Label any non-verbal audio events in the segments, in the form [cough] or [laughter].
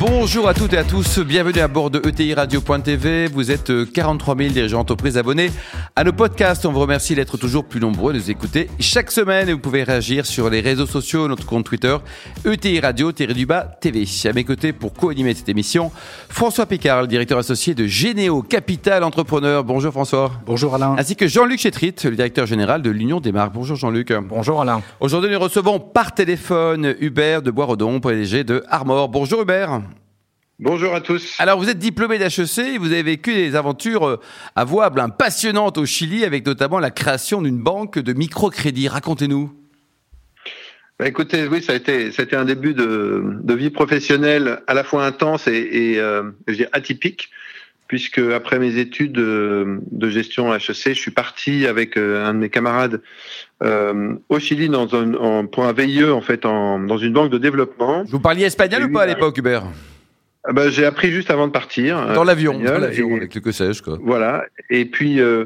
Bonjour à toutes et à tous, bienvenue à bord de ETI Radio.tv. Vous êtes 43 000 dirigeants d'entreprise abonnés à nos podcasts. On vous remercie d'être toujours plus nombreux, de nous écouter chaque semaine et vous pouvez réagir sur les réseaux sociaux, notre compte Twitter, ETI Radio-du-bas TV. À mes côtés pour co-animer cette émission, François Picard, le directeur associé de Généo Capital Entrepreneur. Bonjour François. Bonjour Alain. Ainsi que Jean-Luc Chétrit, le directeur général de l'Union des marques. Bonjour Jean-Luc. Bonjour Alain. Aujourd'hui, nous recevons par téléphone Hubert de Boisredon, PDG de Armor. Bonjour Hubert. Bonjour à tous. Alors, vous êtes diplômé d'HEC vous avez vécu des aventures euh, avouables, hein, passionnantes au Chili, avec notamment la création d'une banque de microcrédit. Racontez-nous. Bah, écoutez, oui, ça a été, ça a été un début de, de vie professionnelle à la fois intense et, et euh, je atypique, puisque après mes études de, de gestion HEC, je suis parti avec euh, un de mes camarades euh, au Chili dans un, en, pour un VIE en fait, en, dans une banque de développement. Vous parliez espagnol ou pas à l'époque, Hubert? Bah, j'ai appris juste avant de partir. Dans l'avion, dans l'avion, avec le que sais-je, quoi. Voilà. Et puis, euh,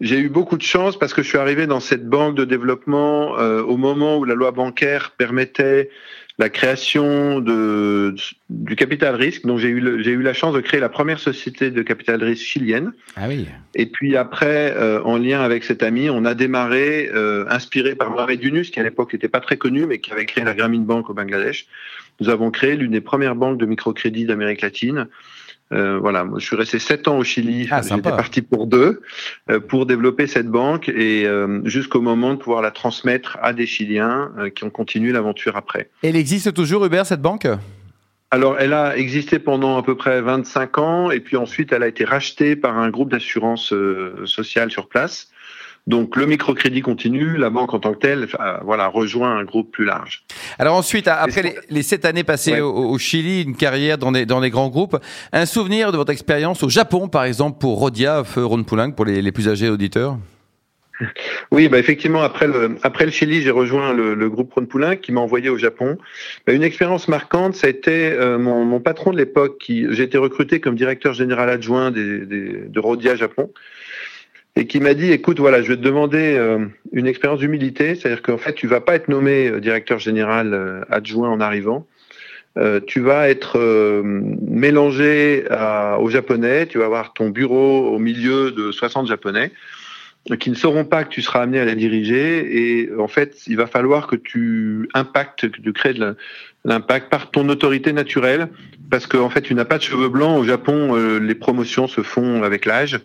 j'ai eu beaucoup de chance parce que je suis arrivé dans cette banque de développement euh, au moment où la loi bancaire permettait la création de, du capital risque. Donc, j'ai eu, j'ai eu la chance de créer la première société de capital risque chilienne. Ah oui. Et puis après, euh, en lien avec cet ami, on a démarré, euh, inspiré par Mohamed Yunus, qui à l'époque n'était pas très connu, mais qui avait créé la Grameen Bank au Bangladesh. Nous avons créé l'une des premières banques de microcrédit d'Amérique latine. Euh, voilà, je suis resté sept ans au Chili. Ah, J'étais parti pour deux, euh, pour développer cette banque et euh, jusqu'au moment de pouvoir la transmettre à des Chiliens qui ont continué l'aventure après. Elle existe toujours, Hubert, cette banque? Alors, elle a existé pendant à peu près 25 ans et puis ensuite, elle a été rachetée par un groupe d'assurance sociale sur place. Donc le microcrédit continue, la banque en tant que telle, euh, voilà, rejoint un groupe plus large. Alors ensuite, après les, les sept années passées Ouais. au, au Chili, une carrière dans des, dans grands groupes, un souvenir de votre expérience au Japon, par exemple, pour Rodia, Feu Ron Poulenc, pour les, les plus âgés auditeurs? Oui, bah effectivement, après le, après le Chili, j'ai rejoint le, le groupe Ron Poulain qui m'a envoyé au Japon. Bah, une expérience marquante, ça a été euh, mon, mon patron de l'époque, qui j'ai été recruté comme directeur général adjoint des, des, de Rodia Japon, et qui m'a dit, écoute, voilà, je vais te demander euh, une expérience d'humilité, c'est-à-dire qu'en fait, tu vas pas être nommé euh, directeur général euh, adjoint en arrivant. Tu vas être mélangé aux Japonais, tu vas avoir ton bureau au milieu de 60 Japonais qui ne sauront pas que tu seras amené à les diriger. Et en fait il va falloir que tu impactes, que tu crées de la- l'impact par ton autorité naturelle. Parce qu'en en fait tu n'as pas de cheveux blancs. Au Japon les promotions se font avec l'âge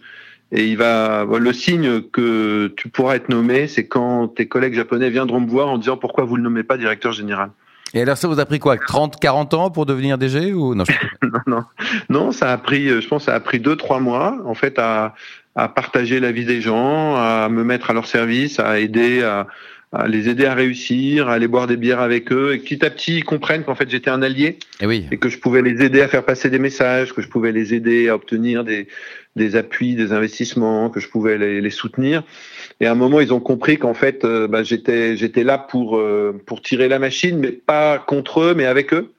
et il va le signe que tu pourras être nommé c'est quand tes collègues japonais viendront me voir en disant pourquoi vous le nommez pas directeur général. Et alors ça vous a pris quoi 30, 40 ans pour devenir DG ou non je- [laughs] non, non, non, ça a pris, euh, je pense, ça a pris deux, trois mois, en fait, à, à partager la vie des gens, à me mettre à leur service, à aider, à, à les aider à réussir, à aller boire des bières avec eux, et petit à petit, ils comprennent qu'en fait, j'étais un allié Eh oui. et que je pouvais les aider à faire passer des messages, que je pouvais les aider à obtenir des, des appuis, des investissements, que je pouvais les, soutenir. Et à un moment, ils ont compris qu'en fait, euh, bah, j'étais j'étais là pour euh, pour tirer la machine, mais pas contre eux, mais avec eux.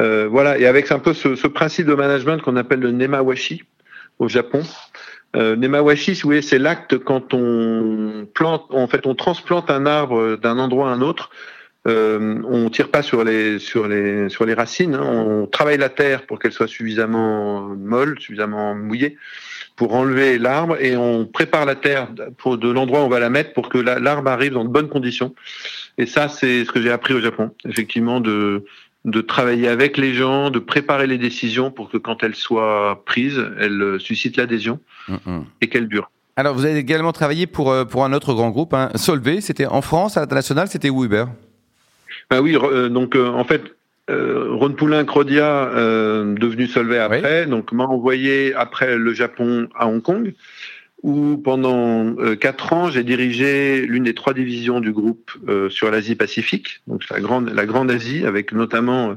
Euh, voilà, et avec un peu ce, ce principe de management qu'on appelle le nemawashi au Japon. Euh, nemawashi, si vous voulez, c'est l'acte quand on plante, en fait, on transplante un arbre d'un endroit à un autre. Euh, on tire pas sur les sur les sur les racines. hein. on travaille la terre pour qu'elle soit suffisamment molle, suffisamment mouillée pour enlever l'arbre et on prépare la terre pour de l'endroit où on va la mettre pour que la- l'arbre arrive dans de bonnes conditions. Et ça, c'est ce que j'ai appris au Japon, effectivement, de de travailler avec les gens, de préparer les décisions pour que quand elles soient prises, elles suscitent l'adhésion et qu'elles durent. Alors vous avez également travaillé pour, euh, pour un autre grand groupe, hein, Solvay, c'était en France, à l'international, c'était où Hubert? Ah oui, euh, donc euh, en fait, euh, Ron Poulain Crodia, euh, devenu Solvay après, donc m'a envoyé après le Japon à Hong Kong, où pendant euh, quatre ans, j'ai dirigé l'une des trois divisions du groupe euh, sur l'Asie-Pacifique, donc la grande, la grande Asie, avec notamment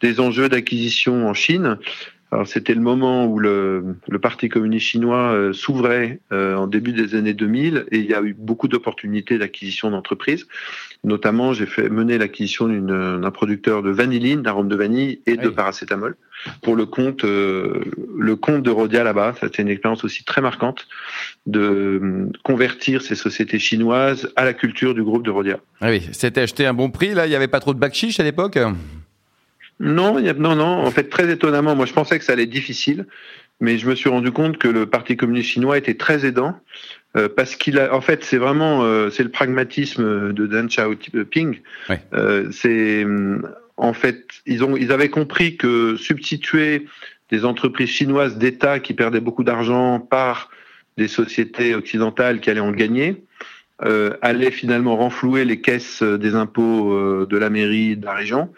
des enjeux d'acquisition en Chine, Alors c'était le moment où le, le Parti communiste chinois euh, s'ouvrait euh, en début des années 2000 et il y a eu beaucoup d'opportunités d'acquisition d'entreprises. Notamment, j'ai fait mener l'acquisition d'un producteur de vanilline, d'arôme de vanille et de paracétamol pour le compte euh, le compte de Rodia là-bas. C'était une expérience aussi très marquante de convertir ces sociétés chinoises à la culture du groupe de Rodia. Ah oui, c'était acheté un bon prix là. Il n'y avait pas trop de bakchich à l'époque? Non, non, non. En fait, très étonnamment, moi, je pensais que ça allait être difficile, mais je me suis rendu compte que le Parti communiste chinois était très aidant euh, parce qu'il a, en fait, c'est vraiment, euh, c'est le pragmatisme de Deng Xiaoping. Euh, c'est, en fait, ils ont, ils avaient compris que substituer des entreprises chinoises d'État qui perdaient beaucoup d'argent par des sociétés occidentales qui allaient en gagner, allait finalement renflouer les caisses des impôts de la mairie de la région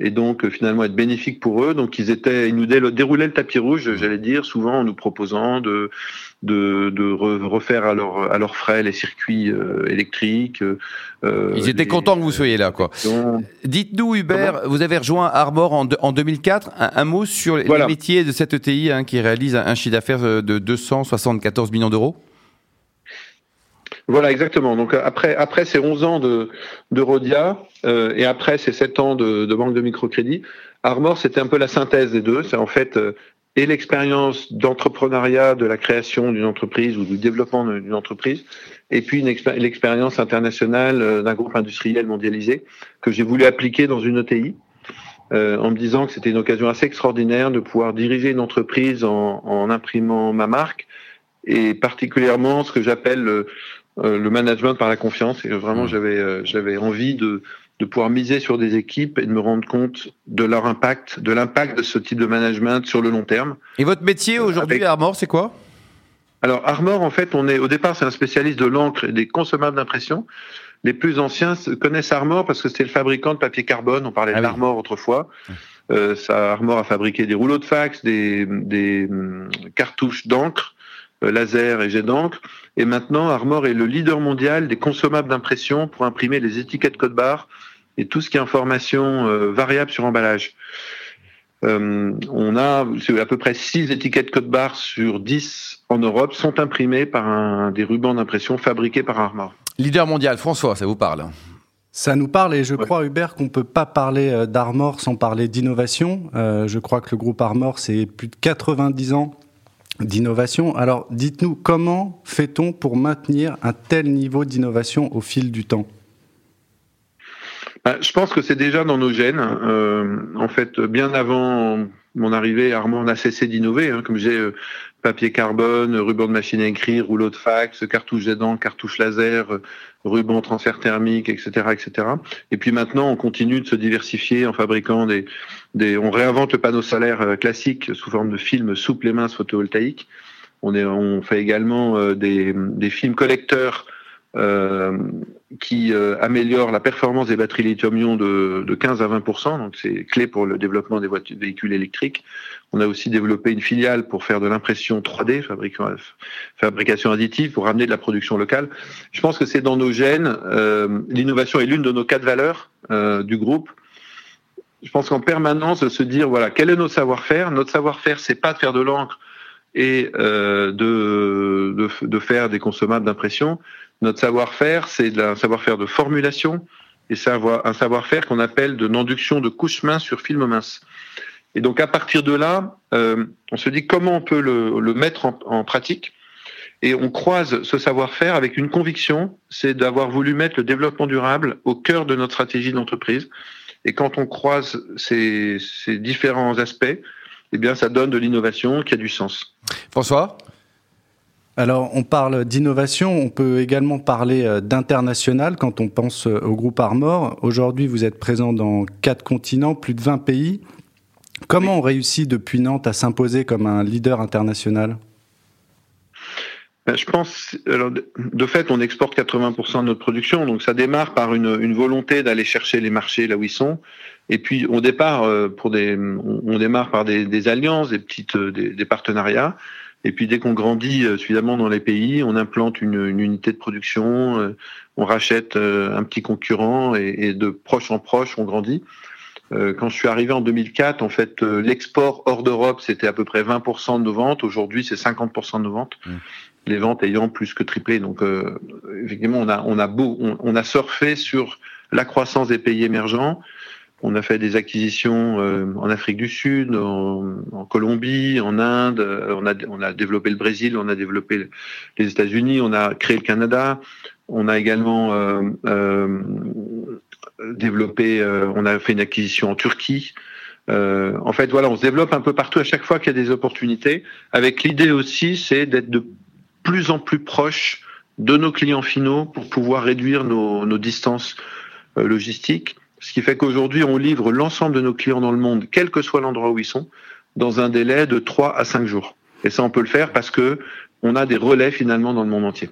et donc euh, finalement être bénéfique pour eux. Donc ils étaient, ils nous déroulaient le tapis rouge, j'allais dire, souvent en nous proposant de de, de refaire à leurs à leurs frais les circuits euh, électriques. Euh, ils étaient contents que vous soyez là, quoi. Dites-nous, Hubert, vous avez rejoint Armor en, en 2004. Un, mot sur les métiers de cette ETI hein, qui réalise un chiffre d'affaires de 274 millions d'euros. Voilà, exactement. Donc après, après ces 11 ans de, Rodia euh, et après ces 7 ans de, banque de microcrédit, Armor, c'était un peu la synthèse des deux. C'est en fait euh, et l'expérience d'entrepreneuriat, de la création d'une entreprise ou du développement d'une entreprise, et puis l'expérience internationale euh, d'un groupe industriel mondialisé que j'ai voulu appliquer dans une ETI. Euh, en me disant que c'était une occasion assez extraordinaire de pouvoir diriger une entreprise en, en imprimant ma marque et particulièrement ce que j'appelle le management par la confiance. Et vraiment, mmh. j'avais euh, j'avais envie de de pouvoir miser sur des équipes et de me rendre compte de leur impact, de l'impact de ce type de management sur le long terme. Et votre métier aujourd'hui, Armor, c'est quoi? Alors Armor, en fait, on est au départ, c'est un spécialiste de l'encre et des consommables d'impression. Les plus anciens connaissent Armor parce que c'était le fabricant de papier carbone. On parlait ah d'Armor autrefois. Euh, ça, Armor a fabriqué des rouleaux de fax, des, des hum, cartouches d'encre, euh, laser et jet d'encre. Et maintenant, Armor est le leader mondial des consommables d'impression pour imprimer les étiquettes code barre et tout ce qui est information euh, variable sur emballage. Euh, on a à peu près 6 étiquettes code barre sur 10 en Europe sont imprimées par un, des rubans d'impression fabriqués par Armor. Leader mondial, François, ça vous parle? Ça nous parle et je crois, Hubert, qu'on peut pas parler d'Armor sans parler d'innovation. je crois que le groupe Armor, c'est plus de 90 ans d'innovation. Alors dites-nous, comment fait-on pour maintenir un tel niveau d'innovation au fil du temps? Bah, je pense que c'est déjà dans nos gènes. Euh, en fait, bien avant mon arrivée, Armand n'a cessé d'innover. Hein, comme j'ai euh, papier carbone, ruban de machine à écrire, rouleau de fax, cartouche d'aidant, cartouche laser, euh, ruban transfert thermique, etc., etc. Et puis maintenant, on continue de se diversifier en fabriquant des, des on réinvente le panneau solaire euh, classique sous forme de film souple et mince photovoltaïque. On, est, on fait également des, des films collecteurs euh, qui euh, améliore la performance des batteries lithium-ion de, de, 15 à 20% donc c'est clé pour le développement des voitures, véhicules électriques. On a aussi développé une filiale pour faire de l'impression 3D, fabrication additive, pour ramener de la production locale. Je pense que c'est dans nos gènes. Euh, L'innovation est l'une de nos quatre valeurs euh, du groupe. Je pense qu'en permanence de se dire voilà quel est notre savoir-faire? Notre savoir-faire, c'est pas de faire de l'encre et euh, de, de, de, faire des consommables d'impression. Notre savoir-faire, c'est un savoir-faire de formulation et c'est un savoir-faire qu'on appelle de l'induction de couche mince sur film mince. Et donc à partir de là, euh, on se dit comment on peut le, le mettre en, en, pratique. Et on croise ce savoir-faire avec une conviction, c'est d'avoir voulu mettre le développement durable au cœur de notre stratégie d'entreprise. Et quand on croise ces, ces différents aspects, eh bien, ça donne de l'innovation qui a du sens. François? Alors, on parle d'innovation, on peut également parler euh, d'international quand on pense euh, au groupe Armor. Aujourd'hui, vous êtes présent dans quatre continents, plus de 20 pays. Comment on réussit depuis Nantes à s'imposer comme un leader international? Ben, je pense, alors, de fait, on exporte 80% de notre production, donc ça démarre par une, une volonté d'aller chercher les marchés là où ils sont. Et puis, on départ euh, pour des, on démarre par des, des alliances, des petites, des, des partenariats. Et puis dès qu'on grandit euh, suffisamment dans les pays, on implante une, une unité de production, euh, on rachète euh, un petit concurrent et, et, de proche en proche, on grandit. Quand je suis arrivé en 2004, en fait, l'export hors d'Europe, c'était à peu près 20% de nos ventes. Aujourd'hui, c'est 50% de nos ventes. Mmh. Les ventes ayant plus que triplé. Donc, euh, effectivement, on a, on a beau, on, a surfé sur la croissance des pays émergents. On a fait des acquisitions en Afrique du Sud, en, Colombie, en Inde. On a, on a développé le Brésil, on a développé les États-Unis, on a créé le Canada. On a également développé, euh, on a fait une acquisition en Turquie. Euh, en fait, voilà, on se développe un peu partout à chaque fois qu'il y a des opportunités. Avec l'idée aussi, c'est d'être de plus en plus proche de nos clients finaux pour pouvoir réduire nos, distances euh, logistiques. Ce qui fait qu'aujourd'hui, on livre l'ensemble de nos clients dans le monde, quel que soit l'endroit où ils sont, dans un délai de 3 à 5 jours. Et ça, on peut le faire parce que on a des relais finalement dans le monde entier.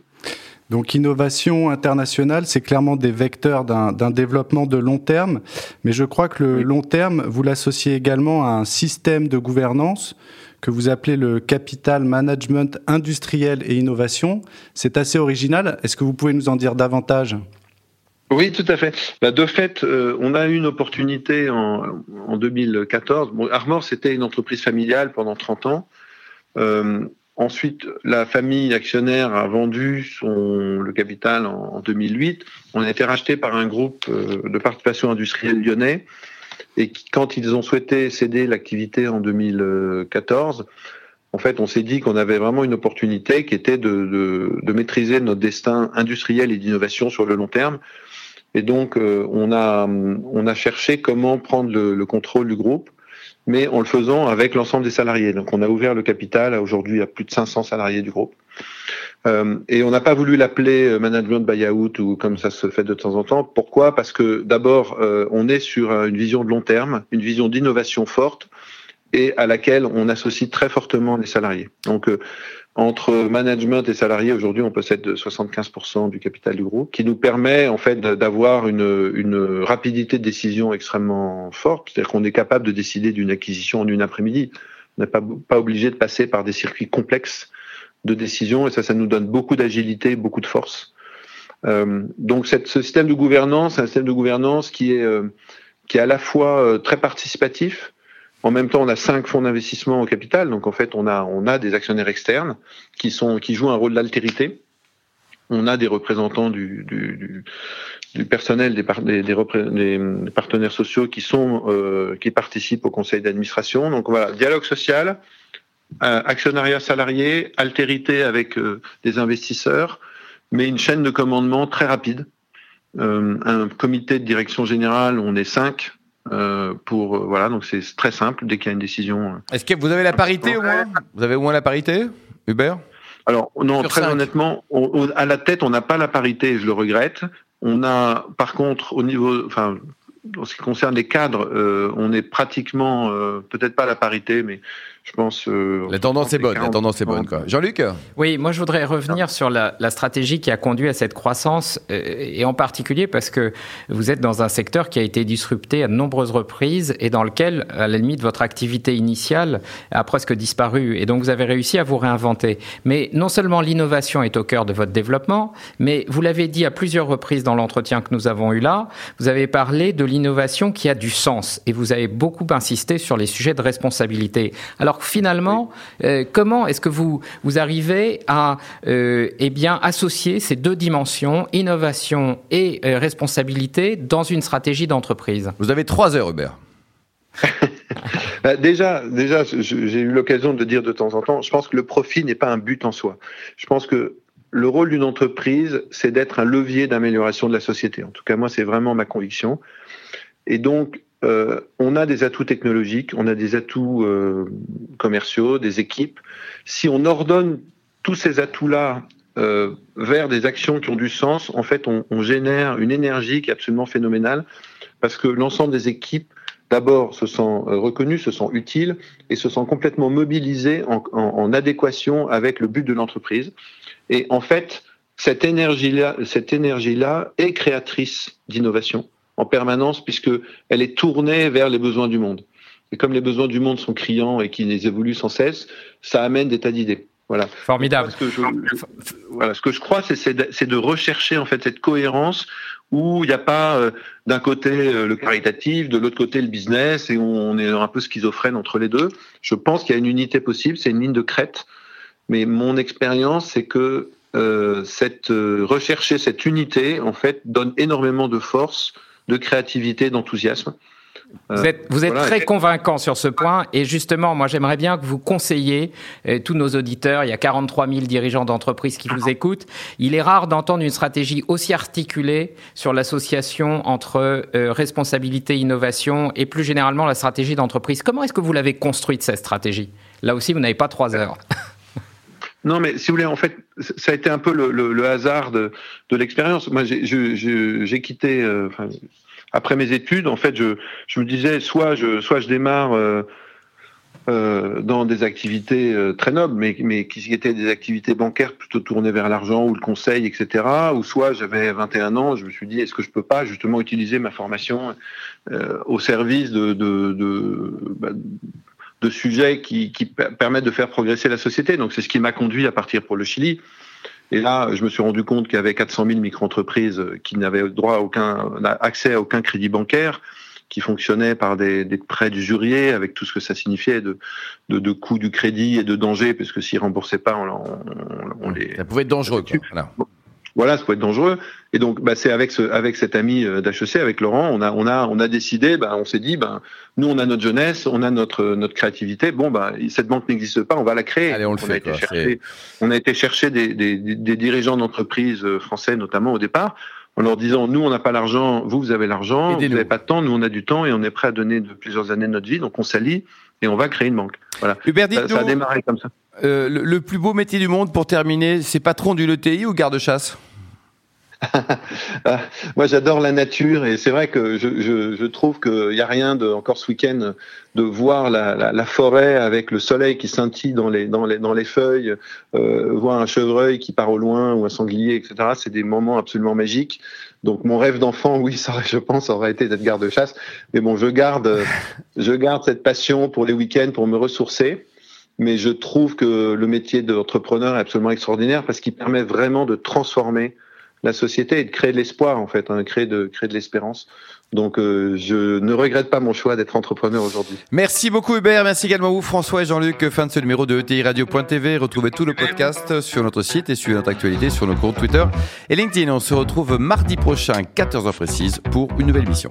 Donc innovation internationale, c'est clairement des vecteurs d'un développement de long terme, mais je crois que le long terme, vous l'associez également à un système de gouvernance que vous appelez le capital management industriel et innovation. C'est assez original. Est-ce que vous pouvez nous en dire davantage? Oui, tout à fait. Bah, de fait, euh, on a eu une opportunité en, en 2014. Bon, Armor, c'était une entreprise familiale pendant 30 ans. Euh, Ensuite, la famille actionnaire a vendu son, le capital en, 2008. On a été racheté par un groupe euh, de participation industrielle lyonnais. Et quand ils ont souhaité céder l'activité en 2014, en fait, on s'est dit qu'on avait vraiment une opportunité qui était de, de, maîtriser notre destin industriel et d'innovation sur le long terme. Et donc, euh, on, a, on a cherché comment prendre le, le contrôle du groupe mais en le faisant avec l'ensemble des salariés. Donc on a ouvert le capital aujourd'hui à plus de 500 salariés du groupe. Euh, et on n'a pas voulu l'appeler euh, management buyout ou comme ça se fait de temps en temps. Pourquoi? Parce que d'abord, on est sur une vision de long terme, une vision d'innovation forte et à laquelle on associe très fortement les salariés. Donc entre management et salariés, aujourd'hui, on possède 75% du capital du groupe, qui nous permet en fait d'avoir une, une, rapidité de décision extrêmement forte. C'est-à-dire qu'on est capable de décider d'une acquisition en une après-midi. On n'est pas, obligé de passer par des circuits complexes de décision, et ça, ça nous donne beaucoup d'agilité, beaucoup de force. Euh, donc, cette, ce système de gouvernance, un système de gouvernance qui est, euh, qui est à la fois euh, très participatif, en même temps, on a cinq fonds d'investissement au capital, donc en fait, on a, on a des actionnaires externes qui, sont, qui jouent un rôle d'altérité. On a des représentants du, du, personnel, des, partenaires sociaux qui, sont, euh, qui participent au conseil d'administration. Donc voilà, dialogue social, euh, actionnariat salarié, altérité avec euh, des investisseurs, mais une chaîne de commandement très rapide. un comité de direction générale, on est cinq, euh, pour euh, voilà donc c'est très simple dès qu'il y a une décision. Euh. Est-ce que vous avez la parité au moins Vous avez au moins la parité, Hubert Alors non, très honnêtement, à la tête on n'a pas la parité, je le regrette. On a par contre au niveau, enfin en ce qui concerne les cadres, on est pratiquement peut-être pas la parité, mais je pense. Euh, la tendance est bonne. La tendance est bonne, quoi. Jean-Luc. Oui, moi je voudrais revenir sur la, la, stratégie qui a conduit à cette croissance, euh, et en particulier parce que vous êtes dans un secteur qui a été disrupté à de nombreuses reprises et dans lequel, à la limite, votre activité initiale a presque disparu, et donc vous avez réussi à vous réinventer. Mais non seulement l'innovation est au cœur de votre développement, mais vous l'avez dit à plusieurs reprises dans l'entretien que nous avons eu là, vous avez parlé de l'innovation qui a du sens, et vous avez beaucoup insisté sur les sujets de responsabilité. Alors finalement, euh, comment est-ce que vous, vous arrivez à euh, eh bien, associer ces deux dimensions, innovation et euh, responsabilité, dans une stratégie d'entreprise? Vous avez trois heures, Hubert. [laughs] Bah, déjà, déjà, j'ai eu l'occasion de dire de temps en temps, je pense que le profit n'est pas un but en soi. Je pense que le rôle d'une entreprise, c'est d'être un levier d'amélioration de la société. En tout cas, moi, c'est vraiment ma conviction. Et donc, euh, on a des atouts technologiques, on a des atouts euh, commerciaux, des équipes. Si on ordonne tous ces atouts-là euh, vers des actions qui ont du sens, en fait, on, génère une énergie qui est absolument phénoménale parce que l'ensemble des équipes, d'abord, se sent reconnues, se sent utiles et se sent complètement mobilisées en, en adéquation avec le but de l'entreprise. Et en fait, cette énergie-là, cette énergie-là est créatrice d'innovation en permanence puisque elle est tournée vers les besoins du monde. Et comme les besoins du monde sont criants et qu'ils évoluent sans cesse, ça amène des tas d'idées. Voilà. Formidable. Ce que je, voilà, ce que je crois, c'est de, rechercher en fait cette cohérence où il n'y a pas euh, d'un côté euh, le caritatif, de l'autre côté le business, et on est un peu schizophrène entre les deux. Je pense qu'il y a une unité possible, c'est une ligne de crête. Mais mon expérience, c'est que euh, cette rechercher cette unité, en fait, donne énormément de force, de créativité, d'enthousiasme. Vous êtes, vous êtes très convaincant sur ce point et justement, moi j'aimerais bien que vous conseilliez euh, tous nos auditeurs, il y a 43 000 dirigeants d'entreprise qui vous écoutent, il est rare d'entendre une stratégie aussi articulée sur l'association entre euh, responsabilité, innovation et plus généralement la stratégie d'entreprise. Comment est-ce que vous l'avez construite cette stratégie? Là aussi, vous n'avez pas trois heures. [laughs] Non, mais si vous voulez, en fait, ça a été un peu le, hasard de, l'expérience. Moi, j'ai quitté, euh, après mes études, en fait, je, me disais, soit je, soit je démarre euh, euh, dans des activités très nobles, mais, qui étaient des activités bancaires plutôt tournées vers l'argent ou le conseil, etc. Ou soit j'avais 21 ans, je me suis dit, est-ce que je peux pas justement utiliser ma formation au service de, bah, de sujets qui, qui permettent de faire progresser la société. Donc c'est ce qui m'a conduit à partir pour le Chili. Et là, je me suis rendu compte qu'il y avait 400 000 micro-entreprises qui n'avaient droit à aucun accès à aucun crédit bancaire, qui fonctionnaient par des, des prêts d'usurier, avec tout ce que ça signifiait de, de, de coût du crédit et de danger, parce que s'ils remboursaient pas, on, on, on les... Ça pouvait être dangereux. Quoi. Voilà voilà, ça peut être dangereux. Et donc, bah, c'est avec ce, avec cet ami euh, d'HEC, avec Laurent, on a, on a, on a décidé, bah, on s'est dit, bah, nous, on a notre jeunesse, on a notre, notre créativité. Bon, bah, cette banque n'existe pas, on va la créer. Allez, on le on fait. A été chercher, on a été chercher des, des, des dirigeants d'entreprises euh, français, notamment au départ, en leur disant, nous, on n'a pas l'argent, vous, vous avez l'argent, vous n'avez pas de temps, nous, on a du temps et on est prêt à donner de plusieurs années de notre vie, donc on s'allie et on va créer une banque. Voilà. Hubert, ça, ça, a démarré comme ça. Euh, le, le, plus beau métier du monde, pour terminer, c'est patron du LTI ou garde-chasse? [laughs] moi, j'adore la nature et c'est vrai que je, je, je trouve qu'il n'y a rien de, encore ce week-end, de voir la, la, la, forêt avec le soleil qui scintille dans les, dans les, dans les feuilles, euh, voir un chevreuil qui part au loin ou un sanglier, etc. C'est des moments absolument magiques. Donc mon rêve d'enfant, oui, ça, je pense, aurait été d'être garde-chasse. Mais bon, je garde, [laughs] je garde cette passion pour les week-ends, pour me ressourcer mais je trouve que le métier d'entrepreneur est absolument extraordinaire parce qu'il permet vraiment de transformer la société et de créer de l'espoir en fait, hein, créer de créer de l'espérance. Donc euh, je ne regrette pas mon choix d'être entrepreneur aujourd'hui. Merci beaucoup Hubert, merci également vous François et Jean-Luc. Fin de ce numéro de ETI Radio.tv. Retrouvez tout le podcast sur notre site et sur notre actualité sur nos comptes Twitter et LinkedIn. On se retrouve mardi prochain, 14h précise, pour une nouvelle mission.